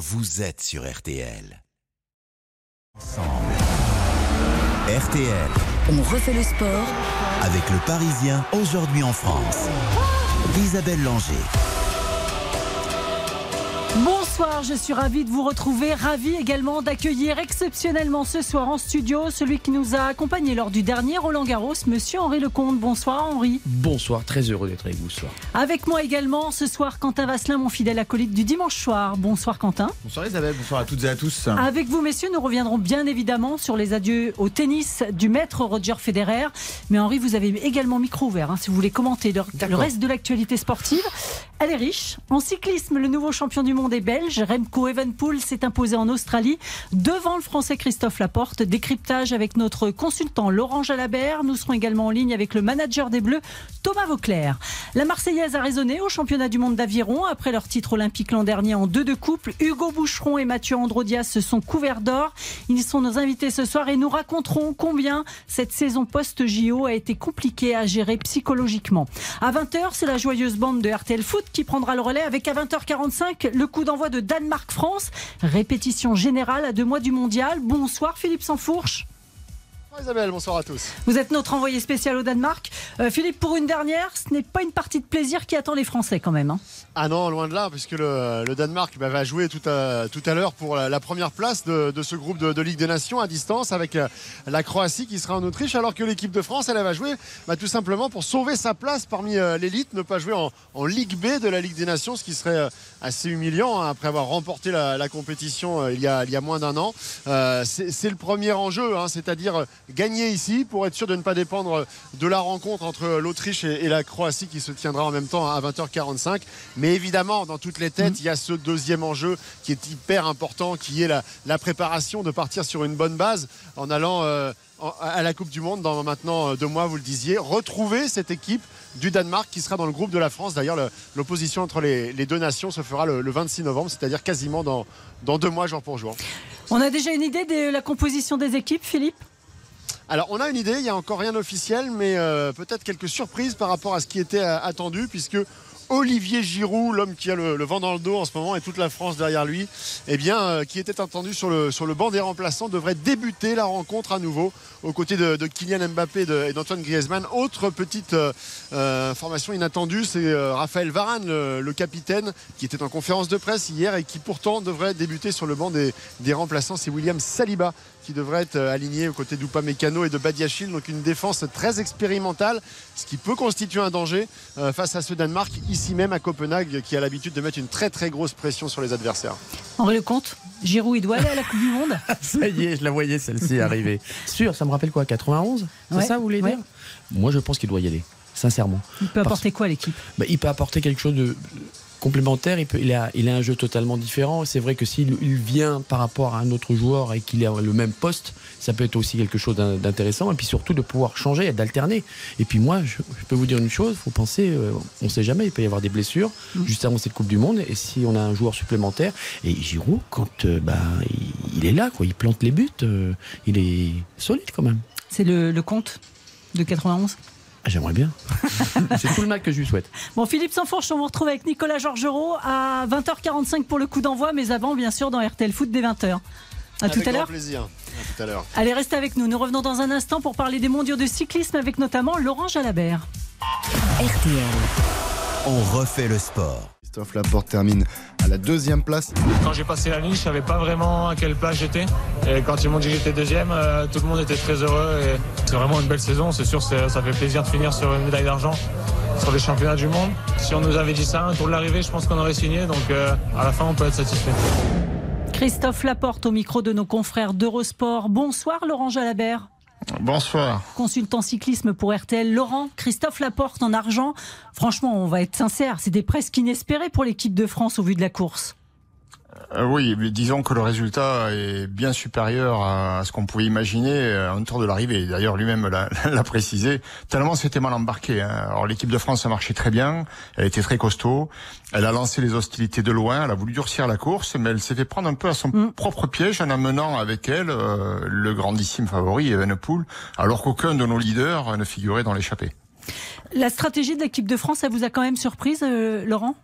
vous êtes sur RTL. Ensemble. RTL. On refait le sport avec le Parisien aujourd'hui en France. Isabelle Langer. Bonsoir, je suis ravie de vous retrouver, ravie également d'accueillir exceptionnellement ce soir en studio celui qui nous a accompagnés lors du dernier Roland Garros, monsieur Henri Lecomte. Bonsoir Henri. Bonsoir, très heureux d'être avec vous ce soir. Avec moi également ce soir Quentin Vasselin, mon fidèle acolyte du dimanche soir. Bonsoir Quentin. Bonsoir Isabelle, bonsoir à toutes et à tous. Avec vous messieurs, nous reviendrons bien évidemment sur les adieux au tennis du maître Roger Federer. Mais Henri, vous avez également micro ouvert hein, si vous voulez commenter le, le reste de l'actualité sportive. Elle est riche. En cyclisme, le nouveau champion du monde est belge. Remco Evenpool s'est imposé en Australie devant le français Christophe Laporte. Décryptage avec notre consultant Laurent Jalabert. Nous serons également en ligne avec le manager des Bleus, Thomas Vauclair. La Marseillaise a raisonné au championnat du monde d'aviron après leur titre olympique l'an dernier en deux de couple. Hugo Boucheron et Mathieu Androdias se sont couverts d'or. Ils sont nos invités ce soir et nous raconteront combien cette saison post-JO a été compliquée à gérer psychologiquement. À 20h, c'est la joyeuse bande de RTL Foot qui prendra le relais avec à 20h45 le coup d'envoi de Danemark-France. Répétition générale à deux mois du mondial. Bonsoir Philippe Sansfourche. Bonsoir Isabelle, bonsoir à tous. Vous êtes notre envoyé spécial au Danemark. Euh, Philippe, pour une dernière, ce n'est pas une partie de plaisir qui attend les Français quand même. Hein. Ah non, loin de là, puisque le, le Danemark bah, va jouer tout à, tout à l'heure pour la, la, première place de, de ce groupe de, de, Ligue des Nations à distance avec euh, la Croatie qui sera en Autriche, alors que l'équipe de France, elle, elle va jouer bah, tout simplement pour sauver sa place parmi euh, l'élite, ne pas jouer en, en, Ligue B de la Ligue des Nations, ce qui serait euh, assez humiliant hein, après avoir remporté la, la compétition il, y a, il y a moins d'un an. C'est le premier enjeu, hein, c'est-à-dire gagner ici pour être sûr de ne pas dépendre de la rencontre entre l'Autriche et, et, la Croatie qui se tiendra en même temps à 20h45. Mais évidemment, dans toutes les têtes, il y a ce deuxième enjeu qui est hyper important, qui est la, la préparation de partir sur une bonne base en allant euh, à la Coupe du Monde dans maintenant deux mois, vous le disiez. Retrouver cette équipe du Danemark qui sera dans le groupe de la France. D'ailleurs, l'opposition entre les, les, deux nations se fera le, le 26 novembre, c'est-à-dire quasiment dans, dans deux mois, jour pour jour. On a déjà une idée de la composition des équipes, Philippe? Alors on a une idée, il n'y a encore rien d'officiel, mais euh, peut-être quelques surprises par rapport à ce qui était attendu, puisque Olivier Giroud, l'homme qui a le, vent dans le dos en ce moment et toute la France derrière lui, eh bien, euh, qui était attendu sur le, sur banc des remplaçants, devrait débuter la rencontre à nouveau aux côtés de, Kylian Mbappé et d'Antoine Griezmann. Autre petite euh, information inattendue, c'est euh, Raphaël Varane, le, capitaine, qui était en conférence de presse hier et qui pourtant devrait débuter sur le banc des remplaçants. C'est William Saliba qui devrait être aligné aux côtés d'Upamecano et de Badiachil. Donc une défense très expérimentale, ce qui peut constituer un danger euh, face à ce Danemark, ici même à Copenhague, qui a l'habitude de mettre une très très grosse pression sur les adversaires. Henri Lecomte, Giroud, il doit aller à la Coupe du Monde Ça y est, je la voyais celle-ci arriver. Sûr, ça me rappelle quoi 91 C'est ouais, ça, vous voulez dire? Moi, je pense qu'il doit y aller, sincèrement. Il peut apporter Parce... quoi à l'équipe? Bah, Il peut apporter quelque chose de complémentaire, il, peut, il, a, il a un jeu totalement différent. C'est vrai que s'il il vient par rapport à un autre joueur et qu'il a le même poste, ça peut être aussi quelque chose d'intéressant. Et puis surtout de pouvoir changer, d'alterner. Et puis moi, je, je, peux vous dire une chose, il faut penser, euh, on ne sait jamais, il peut y avoir des blessures mmh. juste avant cette Coupe du Monde. Et si on a un joueur supplémentaire, et Giroud, quand euh, bah, il, il, est là, quoi, il plante les buts, euh, il est solide quand même. C'est le, le compte de 91 ah, J'aimerais bien. c'est tout le mal que je lui souhaite. Bon, Philippe Sansfourche, on vous retrouve avec Nicolas Georgerot à 20h45 pour le coup d'envoi, mais avant, bien sûr, dans RTL Foot dès 20h. À avec tout à l'heure. plaisir. À tout à l'heure. Allez, restez avec nous. Nous revenons dans un instant pour parler des mondiaux de cyclisme avec notamment Laurent Jalabert. RTL. On refait le sport. Christophe Laporte termine à la deuxième place. Quand j'ai passé la ligne, je savais pas vraiment à quelle place j'étais. Et quand ils m'ont dit que j'étais deuxième, euh, tout le monde était très heureux. Et c'est vraiment une belle saison. C'est sûr, ça fait plaisir de finir sur une médaille d'argent sur les championnats du monde. Si on nous avait dit ça un tour de l'arrivée, je pense qu'on aurait signé. Donc euh, à la fin, on peut être satisfait. Christophe Laporte au micro de nos confrères d'Eurosport. Bonsoir Laurent Jalabert. Bonsoir. Consultant cyclisme pour RTL, Laurent, Christophe Laporte en argent. Franchement, on va être sincère, c'était presque inespéré pour l'équipe de France au vu de la course. Euh, oui, mais disons que le résultat est bien supérieur à ce qu'on pouvait imaginer en tour de l'arrivée. D'ailleurs, lui-même l'a précisé. Tellement c'était mal embarqué. Hein. Alors l'équipe de France a marché très bien, elle était très costaud, elle a lancé les hostilités de loin, elle a voulu durcir la course, mais elle s'est fait prendre un peu à son mm. propre piège en amenant avec elle euh, le grandissime favori Evenepoel, alors qu'aucun de nos leaders ne figurait dans l'échappée. La stratégie de l'équipe de France, ça vous a quand même surprise, euh, Laurent?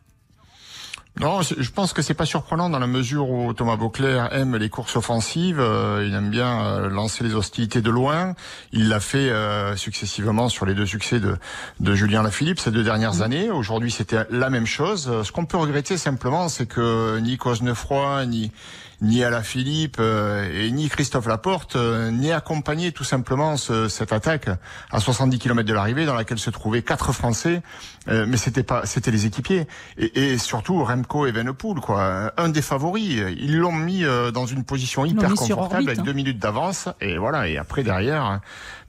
Non, je pense que c'est pas surprenant dans la mesure où Thomas Beauclerc aime les courses offensives. Euh, il aime bien euh, lancer les hostilités de loin. Il l'a fait euh, successivement sur les deux succès de, de Julien Lafilippe ces deux dernières années. Aujourd'hui, c'était la même chose. Ce qu'on peut regretter simplement, c'est que ni Cosnefroy ni ni à la Philippe euh, et ni Christophe Laporte euh, ni accompagné tout simplement ce, cette attaque à 70 km de l'arrivée dans laquelle se trouvaient quatre Français, euh, mais c'était pas, c'était les équipiers et, et, surtout Remco et Venepool quoi, un des favoris. Ils l'ont mis dans une position hyper confortable avec hein. deux minutes d'avance et voilà et après derrière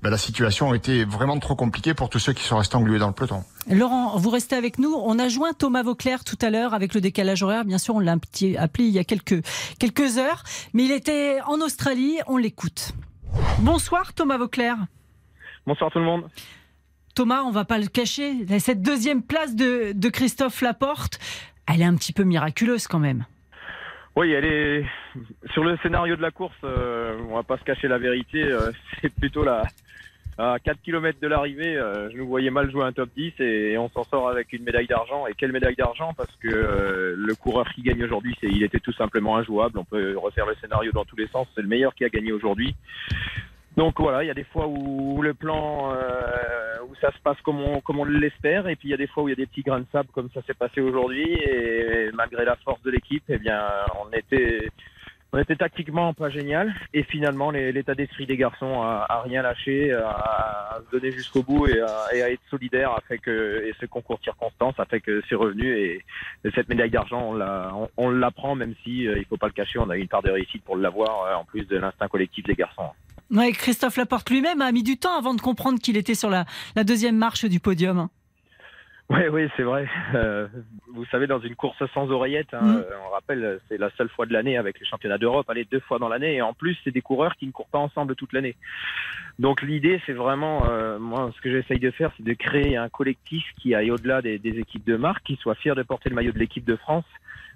ben, la situation été vraiment trop compliquée pour tous ceux qui sont restés englués dans le peloton. Laurent, vous restez avec nous. On a joint Thomas Vauclair tout à l'heure avec le décalage horaire. Bien sûr, on l'a appelé il y a quelques, quelques heures, mais il était en Australie. On l'écoute. Bonsoir Thomas Vauclair. Bonsoir tout le monde. Thomas, on va pas le cacher, cette deuxième place de, de Christophe Laporte, elle est un petit peu miraculeuse quand même. Oui, elle est sur le scénario de la course. Euh, on va pas se cacher la vérité. Euh, c'est plutôt la à 4 km de l'arrivée. Euh, je nous voyais mal jouer un top 10 et, on s'en sort avec une médaille d'argent. Et quelle médaille d'argent? Parce que le coureur qui gagne aujourd'hui, c'est il était tout simplement injouable. On peut refaire le scénario dans tous les sens. C'est le meilleur qui a gagné aujourd'hui. Donc voilà, il y a des fois où le plan, euh, où ça se passe comme on, comme on l'espère, et puis il y a des fois où il y a des petits grains de sable comme ça s'est passé aujourd'hui, et malgré la force de l'équipe, eh bien, on était, on était tactiquement pas génial, et finalement l'état d'esprit des garçons a, a, rien lâché, a, se donner jusqu'au bout et à, à, être solidaire a fait que, et ce concours de circonstances a fait que c'est revenu, et, cette médaille d'argent on la, on, l'apprend même si euh, il faut pas le cacher, on a eu une part de réussite pour l'avoir euh, en plus de l'instinct collectif des garçons. Ouais, Christophe Laporte lui-même a mis du temps avant de comprendre qu'il était sur la, deuxième marche du podium. Oui, oui, c'est vrai. Euh, vous savez, dans une course sans oreillette, hein, mm. on rappelle, c'est la seule fois de l'année avec les championnats d'Europe, allez, deux fois dans l'année, et en plus, c'est des coureurs qui ne courent pas ensemble toute l'année. Donc l'idée, c'est vraiment, euh, moi, ce que j'essaye de faire, c'est de créer un collectif qui aille au-delà des, des, équipes de marque, qui soit fier de porter le maillot de l'équipe de France,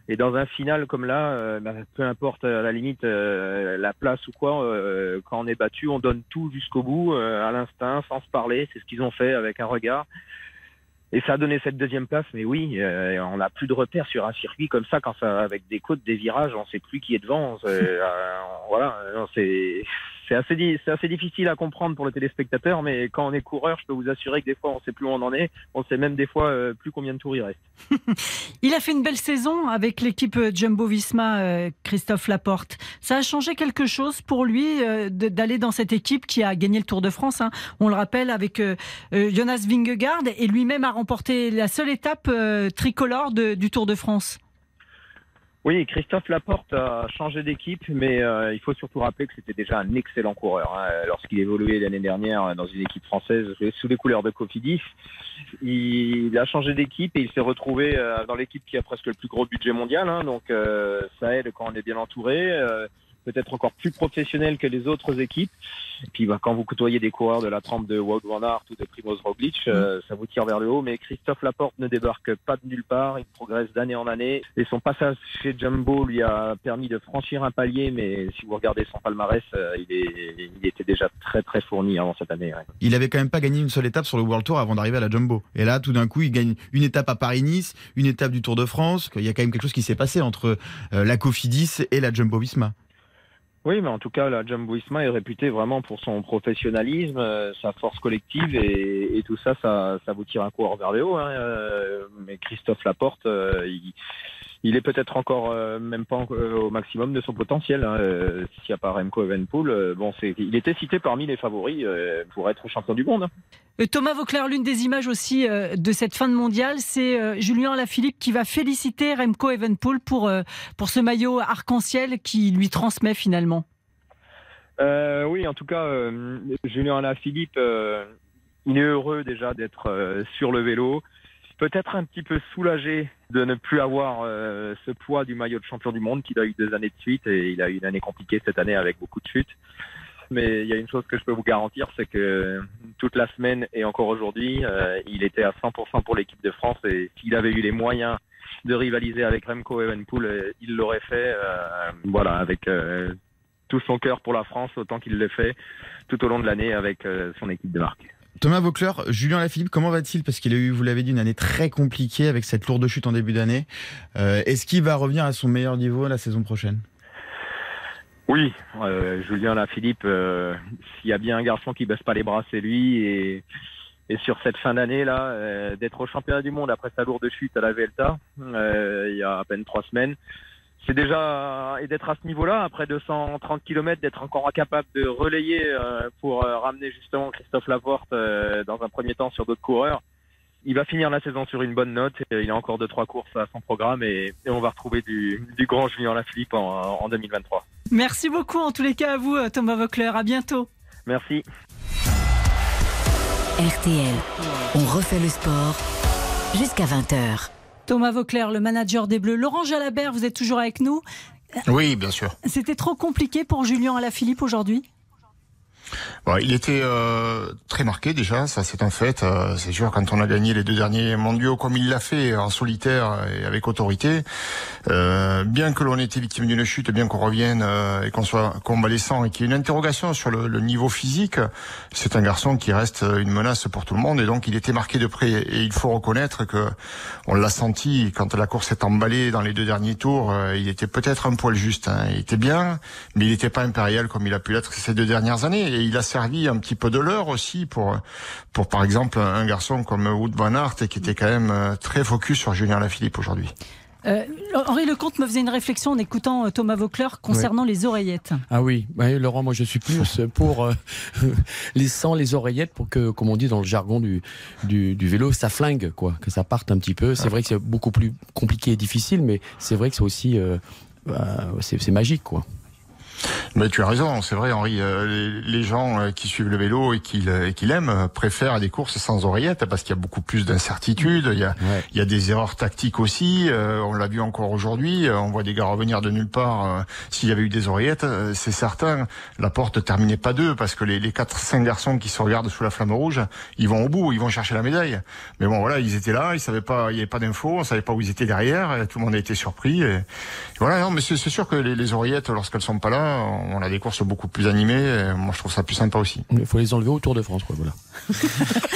et dans un final comme là, euh, bah, peu importe à la limite euh, la place ou quoi, euh, quand on est battu, on donne tout jusqu'au bout, à l'instinct, sans se parler. C'est ce qu'ils ont fait avec un regard. Et ça a donné cette deuxième place, mais oui, on n'a plus de repères sur un circuit comme ça, quand ça, avec des côtes, des virages, on ne sait plus qui est devant. voilà, c'est c'est assez, difficile à comprendre pour le téléspectateur, mais quand on est coureur, je peux vous assurer que des fois, on ne sait plus où on en est. On sait même des fois euh, plus combien de tours il reste. il a fait une belle saison avec l'équipe euh, Jumbo Visma, euh, Christophe Laporte. Ça a changé quelque chose pour lui d'aller dans cette équipe qui a gagné le Tour de France. Hein. On le rappelle avec Jonas Vingegaard et lui-même a remporté la seule étape tricolore du Tour de France. Oui, Christophe Laporte a changé d'équipe, mais euh, il faut surtout rappeler que c'était déjà un excellent coureur. Hein. Lorsqu'il évoluait l'année dernière dans une équipe française sous les couleurs de Cofidis, il a changé d'équipe et il s'est retrouvé euh, dans l'équipe qui a presque le plus gros budget mondial. Hein. Donc euh, ça aide quand on est bien entouré peut-être encore plus professionnel que les autres équipes. Et puis bah, quand vous côtoyez des coureurs de la trempe de Wout van Aert ou de Primoz Roglic, euh, mm. ça vous tire vers le haut. Mais Christophe Laporte ne débarque pas de nulle part, il progresse d'année en année. Et son passage chez Jumbo lui a permis de franchir un palier, mais si vous regardez son palmarès, euh, il, est, il était déjà très très fourni avant cette année. Il avait quand même pas gagné une seule étape sur le World Tour avant d'arriver à la Jumbo. Et là, tout d'un coup, il gagne une étape à Paris-Nice, une étape du Tour de France. Il y a quand même quelque chose qui s'est passé entre euh, la Cofidis et la Jumbo-Visma. Oui, mais en tout cas, la Jumbo est réputée vraiment pour son professionnalisme, euh, sa force collective et, et, tout ça, ça, ça vous tire un coureur vers le haut. Hein. Euh, mais Christophe Laporte, euh, il, il est peut-être encore euh, même pas euh, au maximum de son potentiel. Hein. Euh, s'il n'y a pas Remco Evenpool, bon, c'est, il était cité parmi les favoris pour être champion du monde. Thomas Vauclair, l'une des images aussi de cette fin de mondial, c'est Julien Lafilippe qui va féliciter Remco Evenpool pour, pour ce maillot arc-en-ciel qui lui transmet finalement. oui, en tout cas, Julien Alaphilippe, il est heureux déjà d'être sur le vélo peut-être un petit peu soulagé de ne plus avoir euh, ce poids du maillot de champion du monde qu'il a eu deux années de suite et il a eu une année compliquée cette année avec beaucoup de chutes. Mais il y a une chose que je peux vous garantir, c'est que toute la semaine et encore aujourd'hui, euh, il était à 100% pour l'équipe de France et s'il avait eu les moyens de rivaliser avec Remco Evenpool, euh, il l'aurait fait. voilà, avec tout son cœur pour la France, autant qu'il le fait tout au long de l'année avec son équipe de marque. Thomas Vaucler, Julien Lafilippe, comment va-t-il? Parce qu'il a eu, vous l'avez dit, une année très compliquée avec cette lourde chute en début d'année. Euh, est-ce qu'il va revenir à son meilleur niveau la saison prochaine? Oui, euh, Julien Lafilippe, euh, s'il y a bien un garçon qui baisse pas les bras, c'est lui. Et, sur cette fin d'année là, euh, d'être au championnat du monde après sa lourde chute à la Vuelta, il y a à peine trois semaines, c'est déjà et d'être à ce niveau-là après 230 km, d'être encore incapable de relayer euh, pour euh, ramener justement Christophe Laporte euh, dans un premier temps sur d'autres coureurs. Il va finir la saison sur une bonne note. Il a encore deux trois courses à son programme et, et on va retrouver du, du grand Julien Lafilippe en, en 2023. Merci beaucoup en tous les cas à vous, Thomas Vaucler. À bientôt. Merci. RTL. On refait le sport jusqu'à 20h. Thomas Vaucler, le manager des Bleus. Laurent Jalabert, vous êtes toujours avec nous. Oui, bien sûr. C'était trop compliqué pour Julien Alaphilippe aujourd'hui? Il était euh, très marqué déjà, ça c'est un fait. Euh, c'est sûr quand on a gagné les deux derniers mondiaux comme il l'a fait en solitaire et avec autorité, euh, bien que l'on ait été victime d'une chute, bien qu'on revienne euh, et qu'on soit convalescent et qu'il y ait une interrogation sur le, le niveau physique, c'est un garçon qui reste une menace pour tout le monde et donc il était marqué de près. Et il faut reconnaître que on l'a senti quand la course s'est emballée dans les deux derniers tours, euh, il était peut-être un poil juste. Hein. Il était bien, mais il n'était pas impérial comme il a pu l'être ces deux dernières années. Et il a servi un petit peu de l'heure aussi pour, pour par exemple un garçon comme Wood Van Aert qui était quand même euh, très focus sur Julien Lafilippe aujourd'hui. Euh, Henri Lecomte me faisait une réflexion en écoutant euh, Thomas Vaucler concernant les oreillettes. Ah oui, ouais, Laurent, moi je suis plus pour euh, les sans les oreillettes pour que, comme on dit dans le jargon du, du, du vélo, ça flingue, quoi, que ça parte un petit peu. C'est vrai que c'est beaucoup plus compliqué et difficile, mais c'est vrai que c'est aussi euh, bah, c'est magique, quoi. Mais tu as raison, c'est vrai Henri, euh, les, les gens euh, qui suivent le vélo et qui, et qui l'aiment euh, préfèrent des courses sans oreillette parce qu'il y a beaucoup plus d'incertitudes, il y a, Ouais. il y a des erreurs tactiques aussi, euh, on l'a vu encore aujourd'hui, euh, on voit des gars revenir de nulle part, s'il y avait eu des oreillettes, euh, c'est certain, la porte terminait pas deux parce que les, les 4-5 garçons qui se regardent sous la flamme rouge, ils vont au bout, ils vont chercher la médaille. Mais bon voilà, ils étaient là, ils savaient pas, il y avait pas d'infos, on savait pas où ils étaient derrière, et tout le monde a été surpris. Et, et voilà, non, mais c'est c'est sûr que les, les oreillettes, lorsqu'elles sont pas là, on a des courses beaucoup plus animées. moi, je trouve ça plus sympa aussi. Il faut les enlever au Tour de France, quoi, voilà.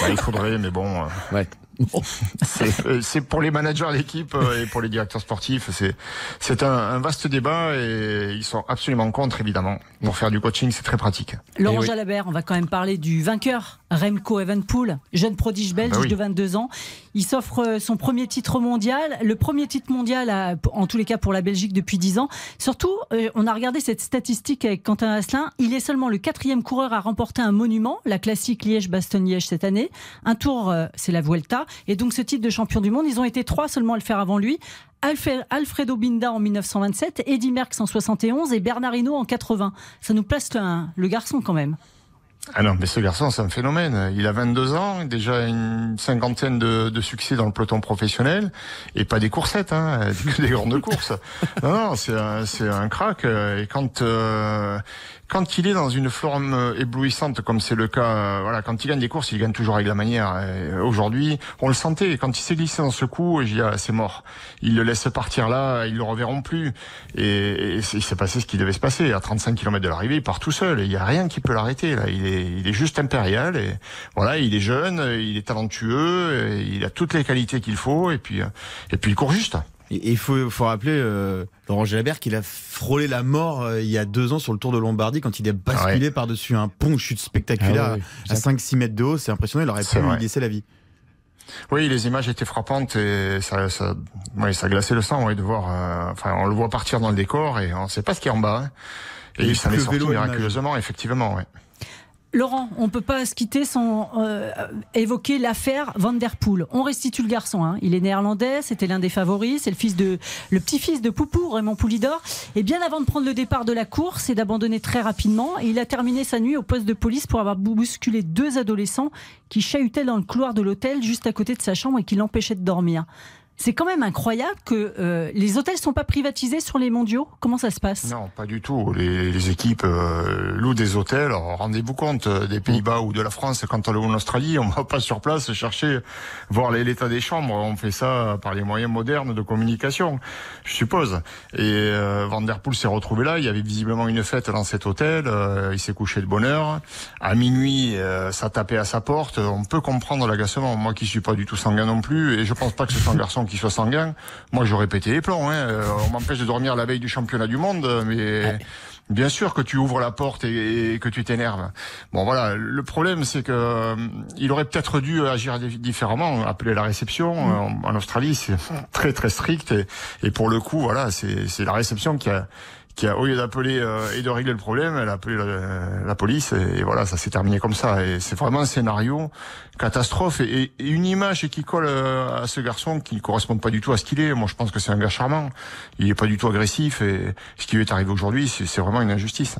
Bah, il faudrait, mais bon, euh, Ouais. Bon. c'est euh, c'est pour les managers d'équipe euh, et pour les directeurs sportifs, c'est c'est un, un vaste débat et ils sont absolument contre, évidemment. Pour faire du coaching, c'est très pratique. Laurent Eh oui. Jalabert, on va quand même parler du vainqueur, Remco Evenepoel, jeune prodige belge Bah oui. de 22 ans. Il s'offre euh, son premier titre mondial, le premier titre mondial, à- en tous les cas pour la Belgique depuis 10 ans. Surtout, on a regardé cette statistique avec Quentin Asselin. Il est seulement le quatrième coureur à remporter un monument, la classique Liège-Bastogne-Liège cette année. Un tour, c'est la Vuelta. Et donc ce titre de champion du monde, ils ont été trois seulement à le faire avant lui. Alfredo Binda en 1927, Eddy Merckx en 71 et Bernard Hinault en 80. Ça nous place le, garçon quand même. Ah non, mais ce garçon, c'est un phénomène. Il a 22 ans, déjà une cinquantaine de, succès dans le peloton professionnel, et pas des coursettes, hein, des grandes courses. Non, non, c'est un, crack. Et quand euh, quand il est dans une forme euh, éblouissante, comme c'est le cas, euh, voilà, quand il gagne des courses, il gagne toujours avec la manière. Et Aujourd'hui, on le sentait. Quand il s'est glissé dans ce coup, j'ai dit, ah, c'est mort. Il le laisse partir là, ils le reverront plus. Et, il s'est passé ce qui devait se passer. À 35 km de l'arrivée, il part tout seul. Il y a rien qui peut l'arrêter. Là, il est, juste impérial. Voilà, il est jeune, il est talentueux, il a toutes les qualités qu'il faut. Et puis, euh, et puis il court juste. Et il faut, faut rappeler euh, Laurent Jalabert qu'il a frôlé la mort euh, il y a deux ans sur le Tour de Lombardie quand il est basculé par-dessus un pont, chute spectaculaire Ah ouais, à 5-6 mètres de haut. C'est impressionnant, il aurait pu lui laisser la vie. Oui, les images étaient frappantes et ça, ça, ouais, ça glaçait le sang, ouais, de voir. euh, enfin, on le voit partir dans le décor et on ne sait pas ce qu'il y a en bas. hein. Et, Et ça le est sorti miraculeusement, effectivement. Ouais. Laurent, on peut pas se quitter sans euh, évoquer l'affaire Van der Poel. On restitue le garçon. hein. Il est néerlandais, c'était l'un des favoris. C'est le fils de, le petit-fils de Poupou, Raymond Poulidor. Et bien avant de prendre le départ de la course et d'abandonner très rapidement, il a terminé sa nuit au poste de police pour avoir bousculé deux adolescents qui chahutaient dans le couloir de l'hôtel juste à côté de sa chambre et qui l'empêchaient de dormir. C'est quand même incroyable que euh, les hôtels ne sont pas privatisés sur les mondiaux. Comment ça se passe? Non, pas du tout. Les, les équipes euh, louent des hôtels. Rendez-vous compte, euh, des Pays-Bas ou de la France, quand on est en Australie, on va pas sur place chercher voir l'état des chambres. On fait ça par les moyens modernes de communication, je suppose. Et euh, Van Der Poel s'est retrouvé là. Il y avait visiblement une fête dans cet hôtel. il s'est couché de bonne heure. À minuit, ça tapait à sa porte. On peut comprendre l'agacement. Moi qui suis pas du tout sanguin non plus, et je pense pas que ce soit un garçon qui soit sanguin, moi j'aurais pété les plombs. Hein. Euh, on m'empêche de dormir la veille du championnat du monde, mais bien sûr que tu ouvres la porte et, que tu t'énerves. Bon voilà, le problème c'est que euh, il aurait peut-être dû agir différemment, appeler la réception. Mm. En, Australie, c'est très très strict et, et pour le coup, voilà, c'est la réception qui a qui a, au lieu d'appeler euh, et de régler le problème, elle a appelé la, police et, voilà, ça s'est terminé comme ça. Et c'est vraiment un scénario catastrophe et, et, une image qui colle euh, à ce garçon qui ne correspond pas du tout à ce qu'il est. Moi, je pense que c'est un gars charmant. Il est pas du tout agressif et ce qui lui est arrivé aujourd'hui, c'est vraiment une injustice.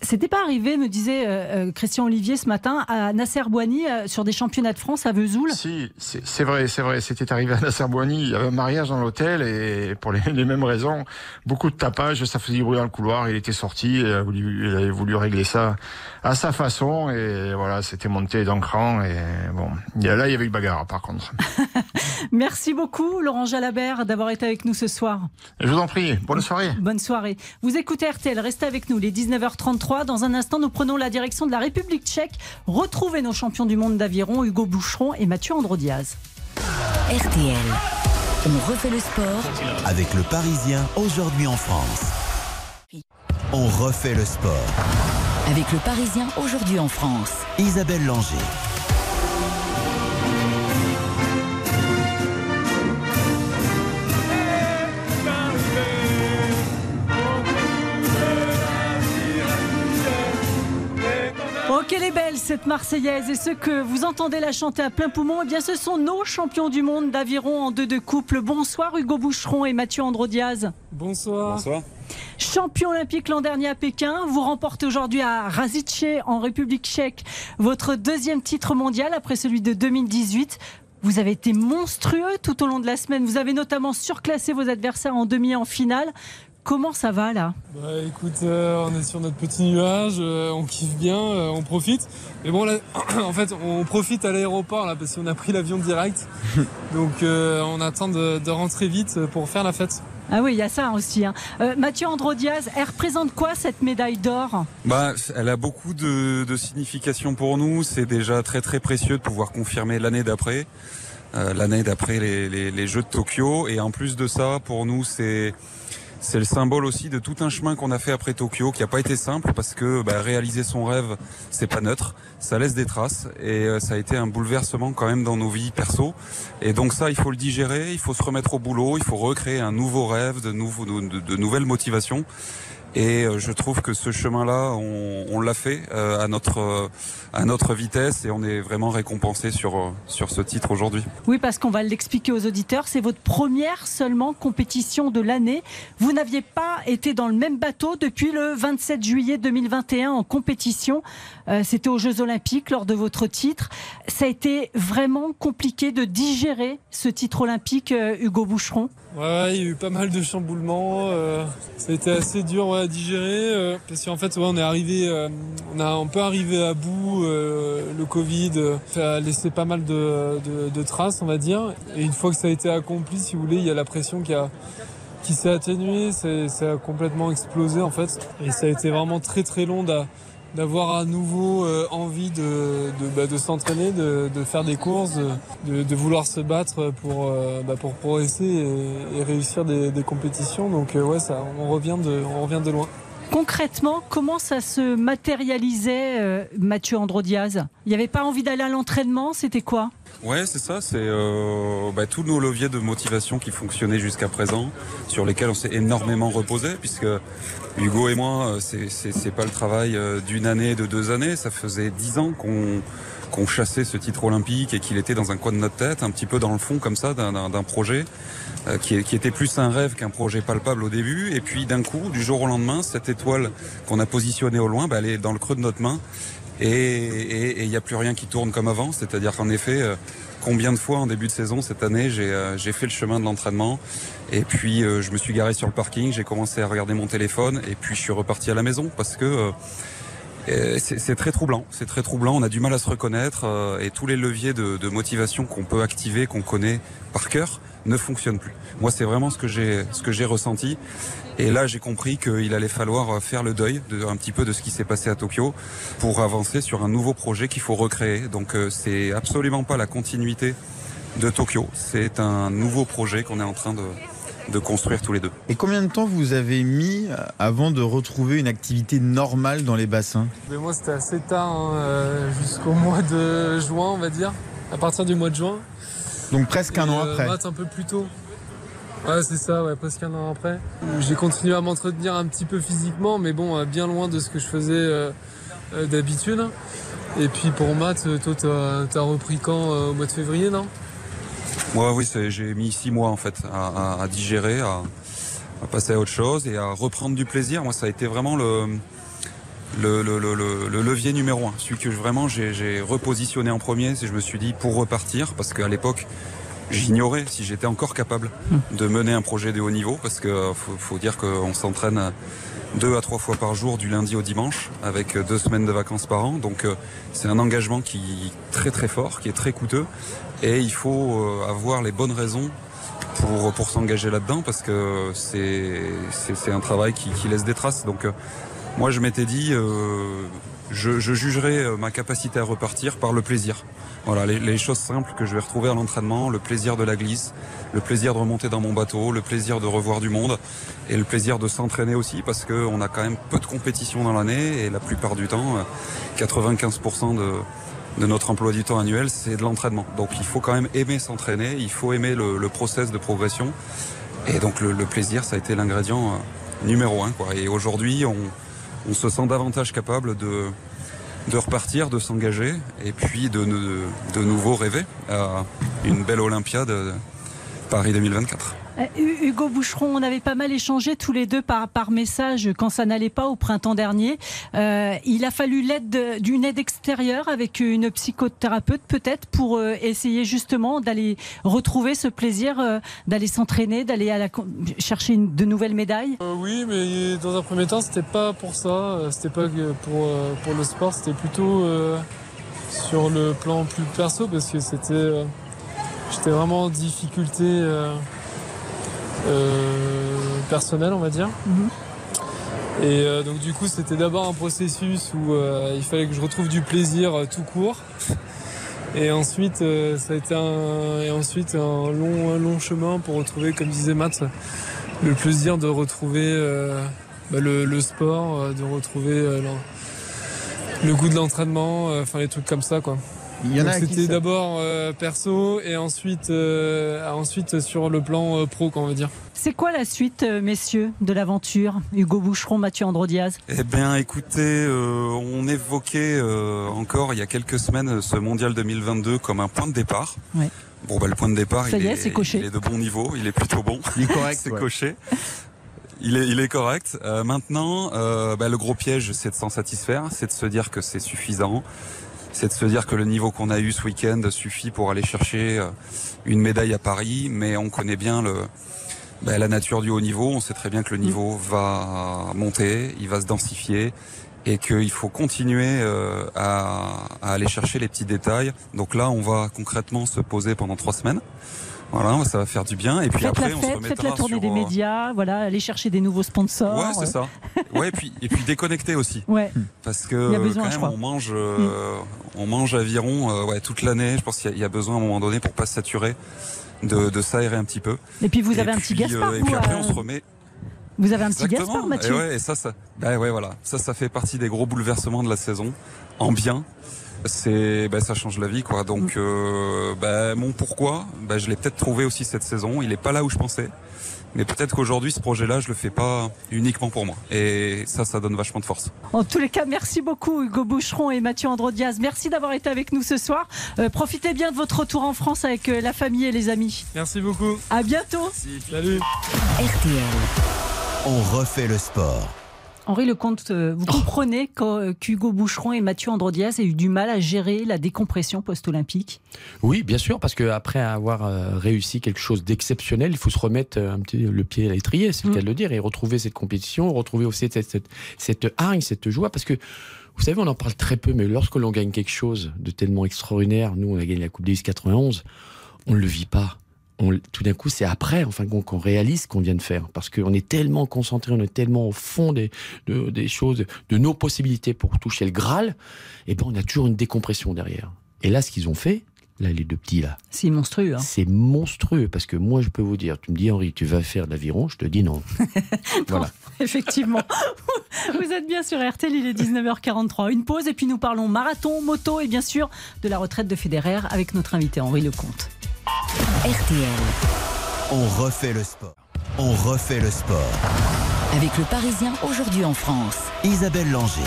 C'était pas arrivé, me disait euh, euh, Christian Olivier ce matin, à Nasser Boigny euh, sur des championnats de France à Vesoul? Si, c'est vrai, c'est vrai. C'était arrivé à Nasser Boigny. Il y avait un mariage dans l'hôtel et pour les, mêmes raisons, beaucoup de tapage. Ça faisait du bruit dans le couloir. Il était sorti. Il avait voulu, régler ça à sa façon et voilà, c'était monté d'un cran et bon. Là, il y avait eu bagarre par contre. Merci beaucoup, Laurent Jalabert, d'avoir été avec nous ce soir. Je vous en prie. Bonne soirée. Bonne soirée. Vous écoutez RTL. Restez avec nous. Les 19h30 dans un instant, nous prenons la direction de la République tchèque. Retrouvez nos champions du monde d'aviron, Hugo Boucheron et Mathieu Androdiaz. RTL. On refait le sport avec le Parisien aujourd'hui en France. On refait le sport avec le Parisien aujourd'hui en France. Isabelle Langer. Quelle est belle cette Marseillaise et ceux que vous entendez la chanter à plein poumon, eh bien ce sont nos champions du monde d'aviron en deux de couple. Bonsoir Hugo Boucheron et Mathieu Androdiaz. Bonsoir. Bonsoir. Champion olympique l'an dernier à Pékin, vous remportez aujourd'hui à Razice en République tchèque votre deuxième titre mondial après celui de 2018. Vous avez été monstrueux tout au long de la semaine. Vous avez notamment surclassé vos adversaires en demi et en finale. Comment ça va là? Bah, Écoute, euh, on est sur notre petit nuage, euh, on kiffe bien, euh, on profite. Mais bon, là, en fait, on profite à l'aéroport là parce qu'on a pris l'avion direct. Donc, on attend de, rentrer vite pour faire la fête. Ah oui, il y a ça aussi. Hein. Mathieu Androdiaz, elle représente quoi cette médaille d'or? Bah, Elle a beaucoup de, de signification pour nous. C'est déjà très très précieux de pouvoir confirmer l'année d'après. l'année d'après les, les, Jeux de Tokyo. Et en plus de ça, pour nous, c'est c'est le symbole aussi de tout un chemin qu'on a fait après Tokyo, qui n'a pas été simple parce que bah, réaliser son rêve, c'est pas neutre, ça laisse des traces et euh, ça a été un bouleversement quand même dans nos vies perso. Et donc ça, il faut le digérer, il faut se remettre au boulot, il faut recréer un nouveau rêve, de, nouvelles motivations. Et euh, je trouve que ce chemin-là, on, on l'a fait euh, à notre euh, à notre vitesse et on est vraiment récompensé sur sur ce titre aujourd'hui. Oui, parce qu'on va l'expliquer aux auditeurs, c'est votre première seulement compétition de l'année. Vous n'aviez pas été dans le même bateau depuis le 27 juillet 2021 en compétition. C'était aux Jeux Olympiques lors de votre titre. Ça a été vraiment compliqué de digérer ce titre olympique, Hugo Boucheron. Ouais, il y a eu pas mal de chamboulements. Euh, ça a été assez dur à digérer euh, parce qu'en fait, ouais, on est arrivé, euh, on a un peu arrivé à bout. le Covid a laissé pas mal de, de, traces, on va dire. Et une fois que ça a été accompli, si vous voulez, il y a la pression qui a qui s'est atténuée, ça a complètement explosé en fait. Et ça a été vraiment très très long d'avoir à nouveau euh, envie de, de, bah, s'entraîner, de, faire des courses, de, vouloir se battre pour, euh, bah, pour progresser et, et réussir des, des, compétitions. Donc euh, ouais, ça, on revient de, on revient de loin. Concrètement, comment ça se matérialisait, Mathieu Androdiaz? Il n'y avait pas envie d'aller à l'entraînement, c'était quoi? Ouais, c'est ça. C'est euh, bah, tous nos leviers de motivation qui fonctionnaient jusqu'à présent, sur lesquels on s'est énormément reposé, puisque Hugo et moi, euh, c'est pas le travail euh, d'une année, de deux années. Ça faisait dix ans qu'on qu'on chassait ce titre olympique et qu'il était dans un coin de notre tête, un petit peu dans le fond comme ça d'un projet euh, qui, était plus un rêve qu'un projet palpable au début. Et puis d'un coup, du jour au lendemain, cette étoile qu'on a positionnée au loin, bah, elle est dans le creux de notre main et il n'y a plus rien qui tourne comme avant. C'est-à-dire qu'en effet, euh, combien de fois en début de saison cette année j'ai fait le chemin de l'entraînement et puis je me suis garé sur le parking, j'ai commencé à regarder mon téléphone et puis je suis reparti à la maison parce que c'est très troublant, c'est très troublant. On a du mal à se reconnaître euh, et tous les leviers de, motivation qu'on peut activer, qu'on connaît par cœur, ne fonctionnent plus. Moi, c'est vraiment ce que j'ai ce que j'ai ressenti. Et là, j'ai compris qu'il allait falloir faire le deuil de, un petit peu de ce qui s'est passé à Tokyo pour avancer sur un nouveau projet qu'il faut recréer. Donc, euh, c'est absolument pas la continuité de Tokyo. C'est un nouveau projet qu'on est en train de, de construire tous les deux. Et combien de temps vous avez mis avant de retrouver une activité normale dans les bassins? Mais Moi, c'était assez tard, hein, euh, jusqu'au mois de juin, on va dire, à partir du mois de juin. Donc presque un an euh, après un peu plus tôt. Ouais, c'est ça, ouais, presque un an après. J'ai continué à m'entretenir un petit peu physiquement, mais bon, euh, bien loin de ce que je faisais d'habitude. Et puis pour maths, toi, t'as as repris quand Au mois de février, non? Moi, oui, j'ai mis six mois en fait à, digérer, à, passer à autre chose et à reprendre du plaisir. Moi, ça a été vraiment le, le, levier numéro un. Celui que vraiment j'ai repositionné en premier, c'est je me suis dit pour repartir, parce qu'à l'époque, j'ignorais si j'étais encore capable de mener un projet de haut niveau, parce que faut, dire qu'on s'entraîne deux à trois fois par jour du lundi au dimanche avec deux semaines de vacances par an. Donc euh, c'est un engagement qui est très très fort, qui est très coûteux et il faut euh, avoir les bonnes raisons pour, pour s'engager là-dedans parce que c'est un travail qui, qui, laisse des traces. Donc euh, moi je m'étais dit, euh, je, je, jugerai ma capacité à repartir par le plaisir. Voilà, les, les choses simples que je vais retrouver à l'entraînement, le plaisir de la glisse, le plaisir de remonter dans mon bateau, le plaisir de revoir du monde et le plaisir de s'entraîner aussi parce qu'on a quand même peu de compétition dans l'année et la plupart du temps, 95% de de notre emploi du temps annuel, c'est de l'entraînement. Donc il faut quand même aimer s'entraîner, il faut aimer le, process de progression. Et donc le, plaisir, ça a été l'ingrédient euh, numéro un. Et aujourd'hui, on, se sent davantage capable de, de repartir, de s'engager et puis de, de, de nouveau rêver à une belle Olympiade euh, Paris 2024. Euh, Hugo Boucheron, on avait pas mal échangé tous les deux par, message quand ça n'allait pas au printemps dernier. Euh, il a fallu l'aide d'une aide extérieure avec une psychothérapeute peut-être pour euh, essayer justement d'aller retrouver ce plaisir, d'aller s'entraîner, d'aller à la, chercher de nouvelles médailles. oui, mais dans un premier temps, c'était pas pour ça. C'était pas pour, pour le sport, c'était plutôt sur le plan plus perso parce que c'était, j'étais vraiment en difficulté. Euh, personnel, on va dire. Mhm. Et euh, donc du coup, c'était d'abord un processus où euh, il fallait que je retrouve du plaisir tout court. Et ensuite, ça a été un, et ensuite un long, un long chemin pour retrouver, comme disait Matt, le plaisir de retrouver bah, le, sport, de retrouver le, goût de l'entraînement, enfin les trucs comme ça, quoi. Il y en a C'était d'abord euh, perso et ensuite, euh, ensuite sur le plan euh, pro, qu'on veut dire. C'est quoi la suite, messieurs, de l'aventure Hugo Boucheron, Mathieu Androdiaz? Eh bien, écoutez, on évoquait encore il y a quelques semaines ce mondial 2022 comme un point de départ. Bon, bah, le point de départ, il, est, coché. il est de bon niveau, il est plutôt bon. Il est correct. c'est coché. Il est, il est correct. maintenant, bah, le gros piège, c'est de s'en satisfaire, c'est de se dire que c'est suffisant c'est de se dire que le niveau qu'on a eu ce week-end suffit pour aller chercher euh, une médaille à Paris, mais on connaît bien le, ben, la nature du haut niveau. On sait très bien que le niveau va monter, il va se densifier et qu'il faut continuer euh, à, à, aller chercher les petits détails. Donc là, on va concrètement se poser pendant trois semaines. Voilà, ça va faire du bien. Et puis faites après, la on se remettra Faites la tournée des euh, médias, voilà, aller chercher des nouveaux sponsors. Ouais, c'est ça. Ouais, et puis et puis déconnecter aussi. Ouais. Parce que quand même, on mange, euh, mm. on mange aviron euh, ouais toute l'année. Je pense qu'il y, a besoin à un moment donné pour pas se saturer, de, de s'aérer un petit peu. Et puis vous avez un petit Gaspard. et puis après, on se remet. Vous avez un petit Gaspard, Mathieu. Et ouais, et ça, ça, bah ouais, voilà, ça, ça fait partie des gros bouleversements de la saison, en bien c'est bah, ça change la vie quoi. Donc mm. euh, bah, mon pourquoi, bah, je l'ai peut-être trouvé aussi cette saison. Il est pas là où je pensais. Mais peut-être qu'aujourd'hui, ce projet-là, je le fais pas uniquement pour moi. Et ça, ça donne vachement de force. En tous les cas, merci beaucoup Hugo Boucheron et Mathieu Androdiaz. Merci d'avoir été avec nous ce soir. Euh, profitez bien de votre retour en France avec euh, la famille et les amis. Merci beaucoup. À bientôt. Salut. RTL. On refait le sport. Henri Lecomte, euh, vous comprenez euh, qu'Hugo Boucheron et Mathieu Androdias aient eu du mal à gérer la décompression post-olympique Oui, bien sûr, parce qu'après avoir euh, réussi quelque chose d'exceptionnel, il faut se remettre un petit, le pied à l'étrier, c'est le mm. cas de le dire, et retrouver cette compétition, retrouver aussi cette, cette, cette hargne, cette joie, parce que vous savez, on en parle très peu, mais lorsque l'on gagne quelque chose de tellement extraordinaire, nous on a gagné la Coupe Davis 91, on ne le vit pas tout d'un coup, c'est après, enfin, qu'on réalise ce qu'on vient de faire. Parce qu'on est tellement concentré, on est tellement au fond des, des choses, de nos possibilités pour toucher le Graal, et eh ben, on a toujours une décompression derrière. Et là, ce qu'ils ont fait, là, les deux petits là. C'est monstrueux. Hein. C'est monstrueux parce que moi, je peux vous dire, tu me dis Henri, tu vas faire de l'aviron, je te dis non. voilà. Effectivement. vous êtes bien sur RTL, il est 19h43. Une pause et puis nous parlons marathon, moto et bien sûr de la retraite de Federer avec notre invité Henri Lecomte. RTL. On refait le sport. On refait le sport. Avec le Parisien aujourd'hui en France. Isabelle Langer.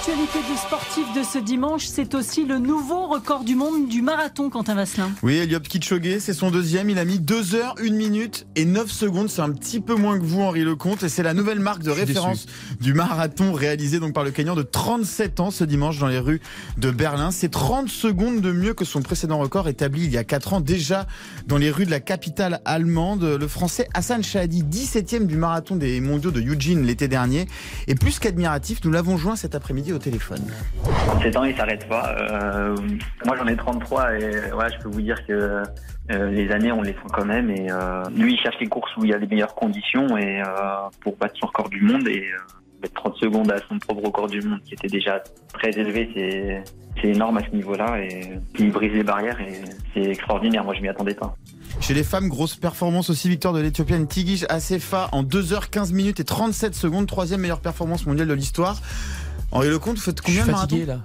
L'actualité du sportif de ce dimanche, c'est aussi le nouveau record du monde du marathon, Quentin Vasselin. Oui, Eliop Kipchoge, c'est son deuxième. Il a mis 2 heures, 1 minute et 9 secondes. C'est un petit peu moins que vous, Henri Lecomte. Et c'est la nouvelle marque de référence du marathon réalisé donc par le Kenyan de 37 ans ce dimanche dans les rues de Berlin. C'est 30 secondes de mieux que son précédent record établi il y a 4 ans déjà dans les rues de la capitale allemande. Le français Hassan Shahadi, 17e du marathon des mondiaux de Eugene l'été dernier. Et plus qu'admiratif, nous l'avons joint cet après-midi au téléphone. Ces temps, il s'arrête pas. Euh, moi, j'en ai 33 et ouais, je peux vous dire que euh, les années, on les sent quand même. Et euh, lui, il cherche les courses où il y a les meilleures conditions et pour battre son record du monde et mettre 30 secondes à son propre record du monde, qui était déjà très élevé, c'est c'est énorme à ce niveau-là et il brise les barrières et c'est extraordinaire. Moi, je m'y attendais pas. Chez les femmes, grosse performance aussi, victoire de l'Éthiopienne Tigij Asefa en 2h15 minutes et 37 secondes, troisième meilleure performance mondiale de l'histoire. Henri Lecomte, vous faites combien de marathons là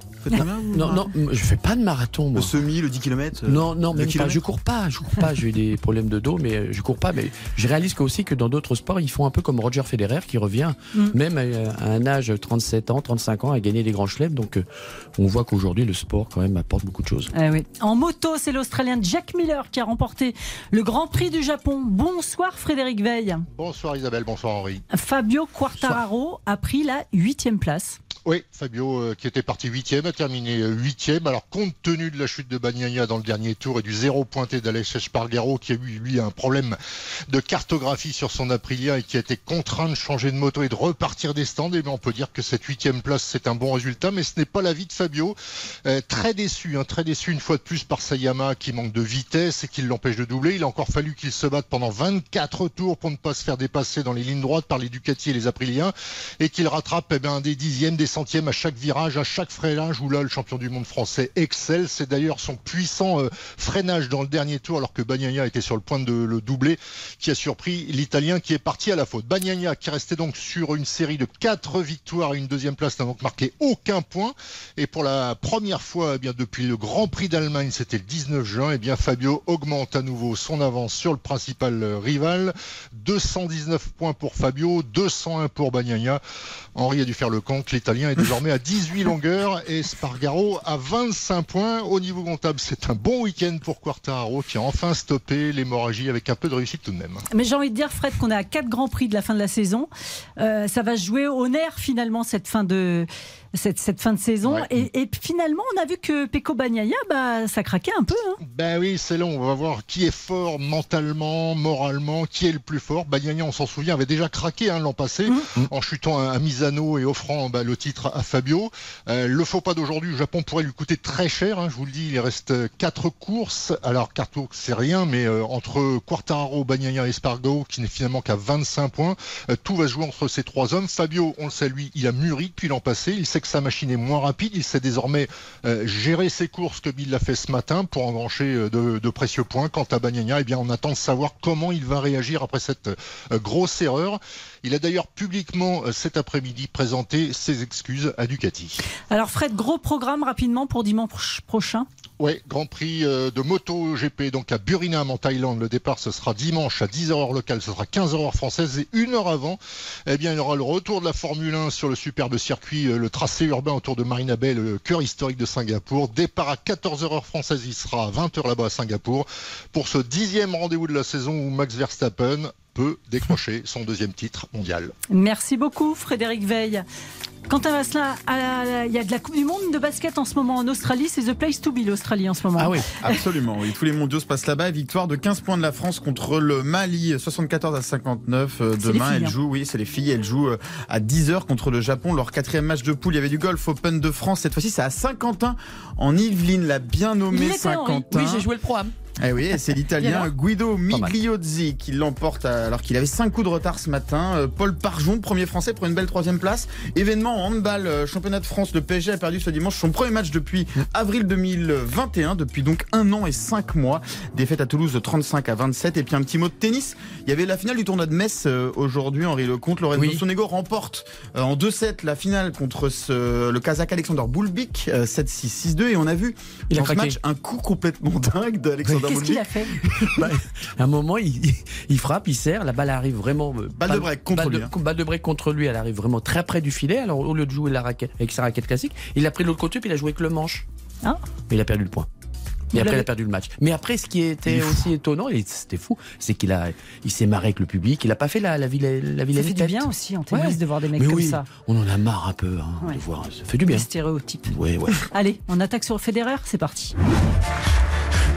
non, non, je fais pas de marathon. Moi. Le semi, le 10 km euh, Non, non, même pas. Je cours pas. Je cours pas. J'ai eu des problèmes de dos, mais euh, je cours pas. Mais je réalise aussi que dans d'autres sports, ils font un peu comme Roger Federer qui revient, mm. même à un âge 37 ans, 35 ans, à gagner des grands chelems. Donc, euh, on voit qu'aujourd'hui, le sport quand même apporte beaucoup de choses. Ah oui. En moto, c'est l'Australien Jack Miller qui a remporté le Grand Prix du Japon. Bonsoir Frédéric Veil. Bonsoir Isabelle. Bonsoir Henri. Fabio Quartararo a pris la huitième place. Oui, Fabio qui était parti huitième a terminé huitième. Alors compte tenu de la chute de Bagnaia dans le dernier tour et du zéro pointé d'Alex Espargaro qui a eu lui un problème de cartographie sur son Aprilia et qui a été contraint de changer de moto et de repartir des stands, et eh on peut dire que cette huitième place c'est un bon résultat, mais ce n'est pas la vie de Fabio. Euh, très déçu, hein, très déçu une fois de plus par Sayama qui manque de vitesse et qui l'empêche de doubler. Il a encore fallu qu'il se batte pendant 24 tours pour ne pas se faire dépasser dans les lignes droites par les Ducati et les Apriliens et qu'il rattrape eh bien, des dixièmes, des à chaque virage, à chaque freinage où là le champion du monde français excelle. C'est d'ailleurs son puissant euh, freinage dans le dernier tour alors que Bagnaia était sur le point de le doubler qui a surpris l'Italien qui est parti à la faute. Bagnaia qui restait donc sur une série de quatre victoires et une deuxième place n'a donc marqué aucun point. Et pour la première fois eh bien, depuis le Grand Prix d'Allemagne, c'était le 19 juin, eh bien Fabio augmente à nouveau son avance sur le principal euh, rival. 219 points pour Fabio, 201 pour Bagnaia. Henri a dû faire le compte. L'Italien est désormais à 18 longueurs et Spargaro à 25 points. Au niveau comptable, c'est un bon week-end pour Quartararo qui a enfin stoppé l'hémorragie avec un peu de réussite tout de même. Mais j'ai envie de dire, Fred, qu'on est à 4 grands prix de la fin de la saison. Euh, ça va jouer au nerf finalement cette fin de cette, fin de saison. Et, finalement, on a vu que Peko Bagnaia, bah, ça craquait un peu. Hein. Ben oui, c'est là, on va voir qui est fort mentalement, moralement, qui est le plus fort. Bagnaia, on s'en souvient, avait déjà craqué hein, l'an passé mmh. en chutant à, Misano et offrant bah, le titre à Fabio. Euh, le faux pas d'aujourd'hui, le Japon pourrait lui coûter très cher. Hein, je vous le dis, il reste quatre courses. Alors, courses, c'est rien, mais euh, entre Quartararo, Bagnaia et Spargo, qui n'est finalement qu'à 25 points, euh, tout va se jouer entre ces trois hommes. Fabio, on le sait, lui, il a mûri depuis l'an passé. Il sait sa machine est moins rapide. Il sait désormais euh, gérer ses courses comme il l'a fait ce matin pour engranger euh, de, précieux points. Quant à Bagnaia, eh bien, on attend de savoir comment il va réagir après cette euh, grosse erreur. Il a d'ailleurs publiquement cet après-midi présenté ses excuses à Ducati. Alors Fred, gros programme rapidement pour dimanche prochain oui, Grand Prix de moto GP donc à Burinam en Thaïlande. Le départ ce sera dimanche à 10h heure locale, ce sera 15h heure française et une heure avant, eh bien il y aura le retour de la Formule 1 sur le superbe circuit, le tracé urbain autour de Marina Bay, le cœur historique de Singapour. Départ à 14h heure française, il sera à 20h là-bas à Singapour pour ce dixième rendez-vous de la saison où Max Verstappen peut décrocher son deuxième titre mondial. Merci beaucoup Frédéric Veil. Quentin cela, il y a de la Coupe du Monde de basket en ce moment en Australie. C'est the place to be l'Australie en ce moment. Ah oui, absolument. Oui. Tous les mondiaux se passent là-bas. Victoire de 15 points de la France contre le Mali, 74 à 59. Euh, demain, elle hein. joue, oui, c'est les filles. Elles jouent euh, à 10h contre le Japon. Leur quatrième match de poule. Il y avait du golf Open de France. Cette fois-ci, c'est à Saint-Quentin, en Yvelines, la bien nommée Saint-Quentin. Oui, j'ai joué le programme. Eh oui, c'est l'Italien Guido Migliozzi qui l'emporte alors qu'il avait 5 coups de retard ce matin. Euh, Paul Parjon, premier français pour une belle troisième place. Événement en handball, euh, championnat de France. Le PSG a perdu ce dimanche son premier match depuis avril 2021, depuis donc un an et 5 mois. Défaite à Toulouse de 35 à 27. Et puis un petit mot de tennis. Il y avait la finale du tournoi de Metz euh, aujourd'hui. Henri Lecomte, Lorenzo oui. Sonego remporte en 2-7 la finale contre le Kazakh Alexander Boulbik, 7-6, 6-2. Et on a vu Il dans ce match un coup complètement dingue d'Alexander Qu'est-ce qu'il a fait bah, À un moment, il, frappe, il serre, la balle arrive vraiment. Euh, balle de break contre lui. Hein. balle de break contre lui, elle arrive vraiment très près du filet. Alors au lieu de jouer la raquette, avec sa raquette classique, il a pris de l'autre côté puis il a joué avec le manche. Ah. Mais il a perdu le point. Et après, il a perdu le match. Mais après, ce qui était aussi étonnant, et c'était fou, c'est qu'il a, il s'est marré avec le public. Il a pas fait la, la ville, la ville. Ça fait du bien aussi en tennis de voir des mecs comme ça. On en a marre un peu hein, de voir. Ça fait du bien. stéréotype. Ouais, ouais. Allez, on attaque sur Federer. C'est parti.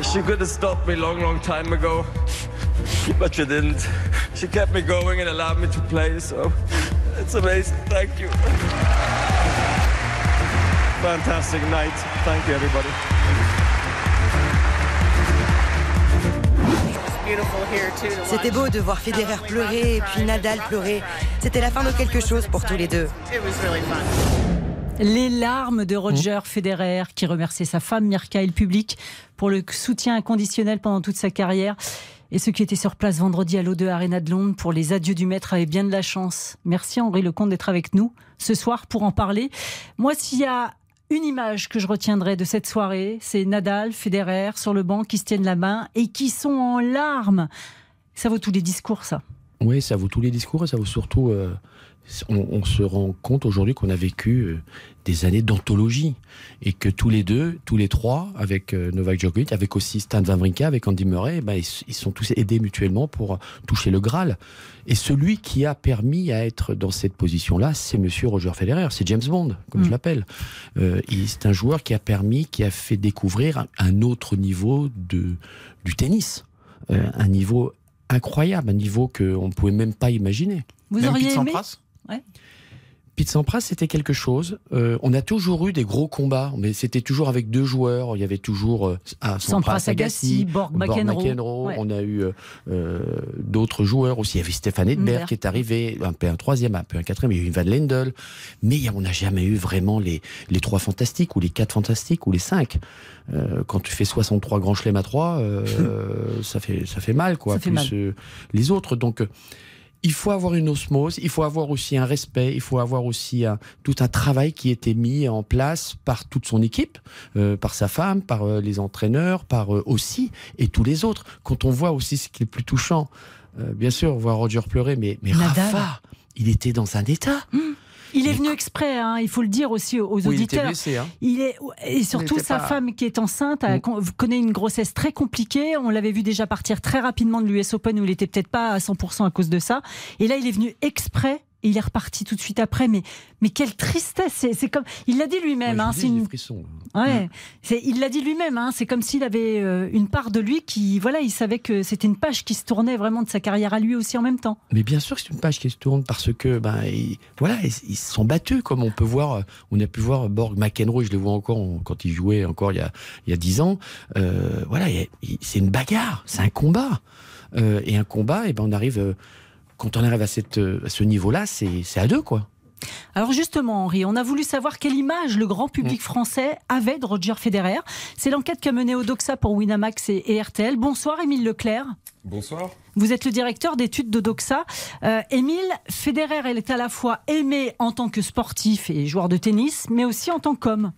She could have stopped me long, long time ago, but she didn't. She kept me going and allowed me to play, so it's amazing. Thank you. Fantastic night. Thank you, everybody. C'était beau de voir Federer pleurer et puis Nadal pleurer. C'était la fin de quelque chose pour tous les deux. Les larmes de Roger Federer qui remerciait sa femme Mirka et le public pour le soutien inconditionnel pendant toute sa carrière. Et ceux qui étaient sur place vendredi à l'O2 Arena de Londres pour les adieux du maître avaient bien de la chance. Merci Henri Lecomte d'être avec nous ce soir pour en parler. Moi, s'il y a une image que je retiendrai de cette soirée, c'est Nadal, Federer sur le banc qui se tiennent la main et qui sont en larmes. Ça vaut tous les discours, ça. Oui, ça vaut tous les discours et ça vaut surtout euh, on, se rend compte aujourd'hui qu'on a vécu euh, des années d'anthologie et que tous les deux, tous les trois, avec euh, Novak Djokovic, avec aussi Stan Wawrinka, avec Andy Murray, ben, ils, sont tous aidés mutuellement pour toucher le Graal. Et celui qui a permis à être dans cette position-là, c'est Monsieur Roger Federer, c'est James Bond, comme je mm. l'appelle. Euh, c'est un joueur qui a permis, qui a fait découvrir un autre niveau de, du tennis, un niveau incroyable, un niveau qu'on ne pouvait même pas imaginer. Vous auriez aimé Ouais. Pete Sampras, c'était quelque chose. Euh, on a toujours eu des gros combats, mais c'était toujours avec deux joueurs. Il y avait toujours euh, ah, Sampras, Agassi, Borg, McEnroe. On a eu euh, d'autres joueurs aussi. Il y avait Stéphane Edberg qui est arrivé, un peu un troisième, un peu un quatrième. Il y a eu Van Lendl. Mais on n'a jamais eu vraiment les, les trois fantastiques, ou les quatre fantastiques, ou les cinq. quand tu fais 63 grands chelems à trois, ça, fait, ça fait mal, quoi. plus les autres. Donc il faut avoir une osmose, il faut avoir aussi un respect, il faut avoir aussi tout un travail qui était mis en place par toute son équipe, euh, par sa femme, par euh, les entraîneurs, par eux aussi, et tous les autres. Quand on voit aussi ce qui est le plus touchant, euh, bien sûr, on voit Roger pleurer, mais, mais Rafa, il était dans un état. Mmh. Il est venu exprès, hein, il faut le dire aussi aux auditeurs. Hein. Il, est et surtout sa femme qui est enceinte a, mm. connaît une grossesse très compliquée. On l'avait vu déjà partir très rapidement de l'US Open où il était peut-être pas à 100% à cause de ça. Et là, il est venu exprès et il est reparti tout de suite après. Mais, mais quelle tristesse C'est comme il l'a dit lui-même. hein, c'est une... Ouais, il l'a dit lui-même. Hein, c'est comme s'il avait euh, une part de lui qui, voilà, il savait que c'était une page qui se tournait vraiment de sa carrière à lui aussi en même temps. Mais bien sûr que c'est une page qui se tourne parce que, ben, voilà, ils, se sont battus comme on peut voir. Euh, on a pu voir Borg McEnroe. Je le vois encore quand il jouait encore il y a il y a dix ans. Euh, voilà, c'est une bagarre, c'est un combat. et un combat, et ben on arrive quand on arrive à, cette, à ce niveau-là, c'est à deux, quoi. Alors justement, Henri, on a voulu savoir quelle image le grand public mm. français avait de Roger Federer. C'est l'enquête qu'a menée Odoxa pour Winamax et, RTL. Bonsoir, Émile Leclerc. Bonsoir. Vous êtes le directeur d'études d'Odoxa. Euh, Émile, Federer, elle est à la fois aimé en tant que sportif et joueur de tennis, mais aussi en tant qu'homme.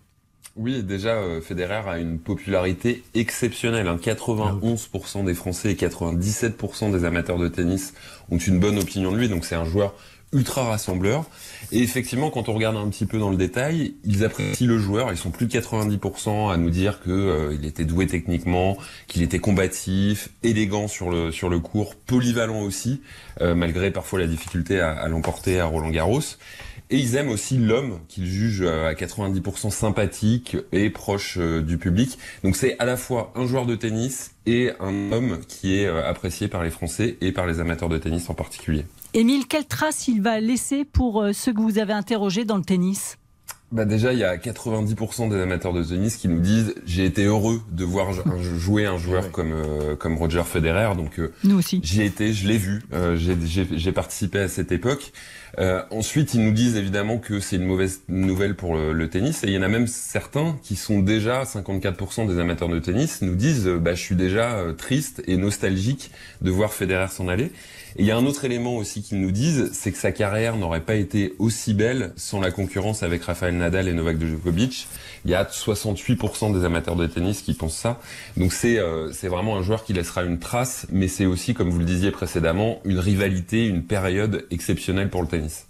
Oui, déjà, euh, Federer a une popularité exceptionnelle. 91% des Français et 97% des amateurs de tennis ont une bonne opinion de lui. Donc c'est un joueur ultra rassembleurs. Et effectivement, quand on regarde un petit peu dans le détail, ils apprécient le joueur. Ils sont plus de 90% à nous dire que euh, il était doué techniquement, qu'il était combatif, élégant sur le sur le court, polyvalent aussi, euh, malgré parfois la difficulté à, à l'emporter à Roland Garros. Et ils aiment aussi l'homme qu'ils jugent euh, à 90% sympathique et proche euh, du public. Donc c'est à la fois un joueur de tennis et un homme qui est euh, apprécié par les Français et par les amateurs de tennis en particulier. Émile, quelle trace il va laisser pour ceux que vous avez interrogés dans le tennis? Bah déjà, il y a 90% des amateurs de tennis qui nous disent j'ai été heureux de voir jouer un joueur comme comme Roger Federer. Donc nous aussi. J'y ai été, je l'ai vu, j'ai participé à cette époque. Euh, ensuite, ils nous disent évidemment que c'est une mauvaise nouvelle pour le, tennis, et il y en a même certains qui sont déjà 54% des amateurs de tennis nous disent euh, bah, je suis déjà euh, triste et nostalgique de voir Federer s'en aller. Et il y a un autre élément aussi qu'ils nous disent, c'est que sa carrière n'aurait pas été aussi belle sans la concurrence avec Rafael Nadal et Novak Djokovic. Il y a 68% des amateurs de tennis qui pensent ça. Donc c'est c'est vraiment un joueur qui laissera une trace, mais c'est aussi, comme vous le disiez précédemment, une rivalité, une période exceptionnelle pour le tennis.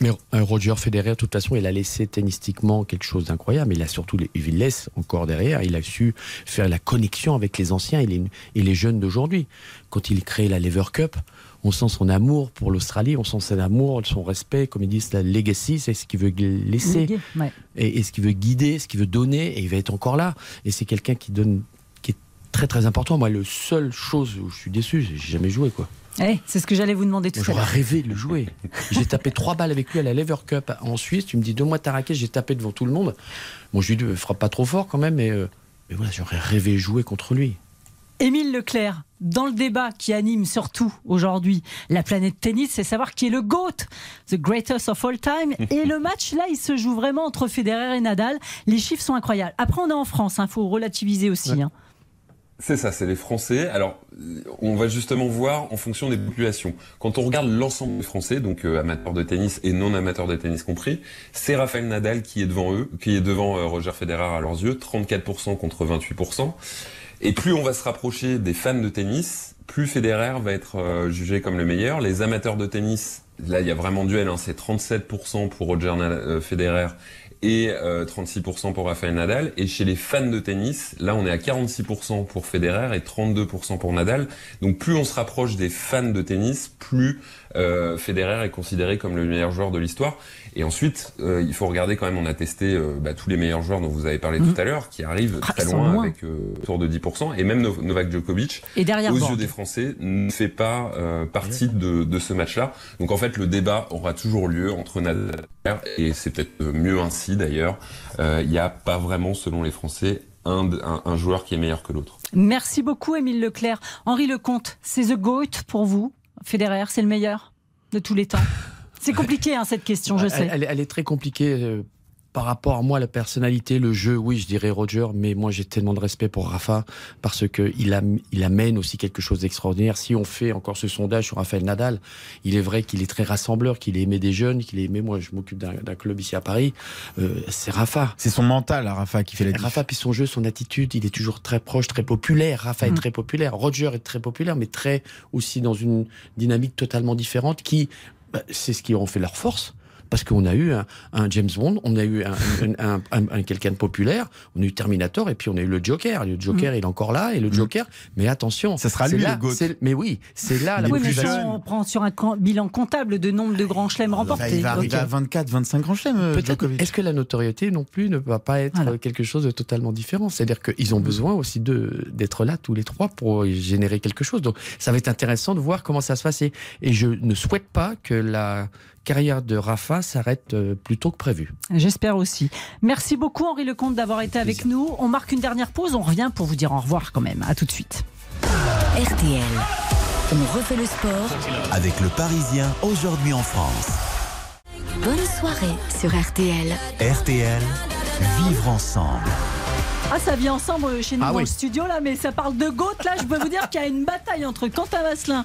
Mais euh, Roger Federer, de toute façon, il a laissé tennistiquement quelque chose d'incroyable. Il a surtout, il laisse encore derrière, il a su faire la connexion avec les anciens et les, et les jeunes d'aujourd'hui. Quand il crée la Lever Cup, on sent son amour pour l'Australie, on sent son amour, son respect, comme ils disent, la legacy, c'est ce qu'il veut laisser, et, et, ce qu'il veut guider, ce qu'il veut donner, et il va être encore là. Et c'est quelqu'un qui donne, qui est très très important. Moi, le seule chose où je suis déçu, j'ai jamais joué, quoi. Eh, c'est ce que j'allais vous demander tout à l'heure. J'aurais rêvé de le jouer. j'ai tapé trois balles avec lui à la Lever Cup en Suisse. Tu me dis, deux mois ta raquette, j'ai tapé devant tout le monde. Bon, je lui dis, frappe pas trop fort quand même, mais, euh, mais voilà, j'aurais rêvé de jouer contre lui. Émile Leclerc, dans le débat qui anime surtout aujourd'hui la planète tennis, c'est savoir qui est le GOAT, the greatest of all time. Et le match, là, il se joue vraiment entre Federer et Nadal. Les chiffres sont incroyables. Après, on est en France, il hein, faut relativiser aussi. Hein. C'est ça, c'est les Français. Alors, on va justement voir en fonction des populations. Quand on regarde l'ensemble des Français, donc euh, amateurs de tennis et non amateurs de tennis compris, c'est Rafael Nadal qui est devant eux, qui est devant euh, Roger Federer à leurs yeux, 34% contre 28%. Et plus on va se rapprocher des fans de tennis, plus Federer va être euh, jugé comme le meilleur. Les amateurs de tennis, là il y a vraiment duel, hein, c'est 37% pour Roger Federer et 36% euh, pour Rafael Nadal. Et chez les fans de tennis, là on est à 46% pour Federer et 32% pour Nadal. Donc plus on se rapproche des fans de tennis, plus euh, Federer est considéré comme le meilleur joueur de l'histoire. Et ensuite, euh, il faut regarder quand même, on a testé euh, bah, tous les meilleurs joueurs dont vous avez parlé tout mhm. à l'heure, qui arrivent ah, très loin, avec autour de 10%. Et même Novak Djokovic, et derrière aux yeux des Français, ne fait pas partie de, de, ce match-là. Donc en fait, le débat aura toujours lieu entre Nadal et c'est peut-être mieux ainsi d'ailleurs. Il n'y a pas vraiment, selon les Français, un, un, un, joueur qui est meilleur que l'autre. Merci beaucoup, Émile Leclerc. Henri Lecomte, c'est The GOAT pour vous Federer, c'est le meilleur de tous les temps C'est compliqué hein, cette question, je sais. Elle, elle, est très compliquée euh, par rapport à moi, la personnalité, le jeu, oui, je dirais Roger, mais moi j'ai tellement de respect pour Rafa parce que il, il amène aussi quelque chose d'extraordinaire. Si on fait encore ce sondage sur Rafael Nadal, il est vrai qu'il est très rassembleur, qu'il aimé des jeunes, qu'il aimé. Moi, je m'occupe d'un club ici à Paris. Euh, c'est Rafa. C'est son mental, Rafa, qui fait la différence. Rafa, puis son jeu, son attitude, il est toujours très proche, très populaire. Rafa est mm. très populaire. Roger est très populaire, mais très aussi dans une dynamique totalement différente qui, bah, c'est ce qui en fait leur force parce qu'on a eu un, James Bond, on a eu un, quelqu'un de populaire, on a eu Terminator et puis on a eu le Joker. Le Joker, mm. il est encore là et le mm. Joker, mais attention, ça sera lui là, le Mais oui, c'est là la oui, mais on prend sur un bilan comptable de nombre de grands chelems remportés. Il va arriver à 24, 25 grands chelems. Euh, Est-ce que la notoriété non plus ne va pas être quelque chose de totalement différent? C'est-à-dire qu'ils ont besoin aussi d'être là tous les trois pour générer quelque chose. Donc ça va être intéressant de voir comment ça se passe. Et je ne souhaite pas que la carrière de Rafa s'arrête euh, plus tôt que prévu. J'espère aussi. Merci beaucoup Henri Lecomte d'avoir été avec nous. On marque une dernière pause, on revient pour vous dire au revoir quand même. À tout de suite. RTL. On refait le sport avec le Parisien aujourd'hui en France. Bonne soirée sur RTL. RTL, vivre ensemble. Ah, ça vit ensemble chez nous ah dans le studio là, mais ça parle de GOAT là. Je peux vous dire qu'il y a une bataille entre Quentin Vasselin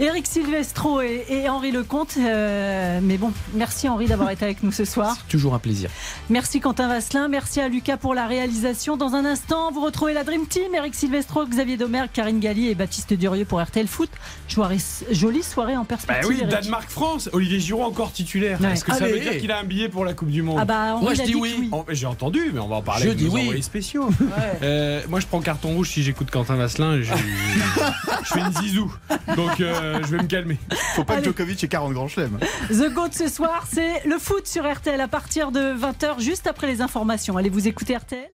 Eric Silvestro et, et Henri Lecomte. euh, mais bon, merci Henri d'avoir été avec nous ce soir. Toujours un plaisir. Merci Quentin Vasselin, merci à Lucas pour la réalisation. Dans un instant, vous retrouvez la Dream Team, Eric Silvestro, Xavier Domergue, Karine Galli et Baptiste Durieux pour RTL Foot. Jolie soirée en Bah perspective. oui. Danemark-France, Olivier Giroud encore titulaire. Ouais. Est-ce que ça Allez. veut dire qu'il a un billet pour la Coupe du Monde Ah bah, Henri Moi, je dis oui. Oh, J'ai entendu, mais on va en parler Je avec dis nos oui. envoyés spéciaux. Euh, moi, je prends carton rouge si j'écoute Quentin Vasselin. Je, je fais une zizou. Donc, euh, je vais me calmer. Faut pas Allez. que Djokovic ait 40 grands chelems. The Goat ce soir, c'est le foot sur RTL à partir de 20h, juste après les informations. Allez vous écouter RTL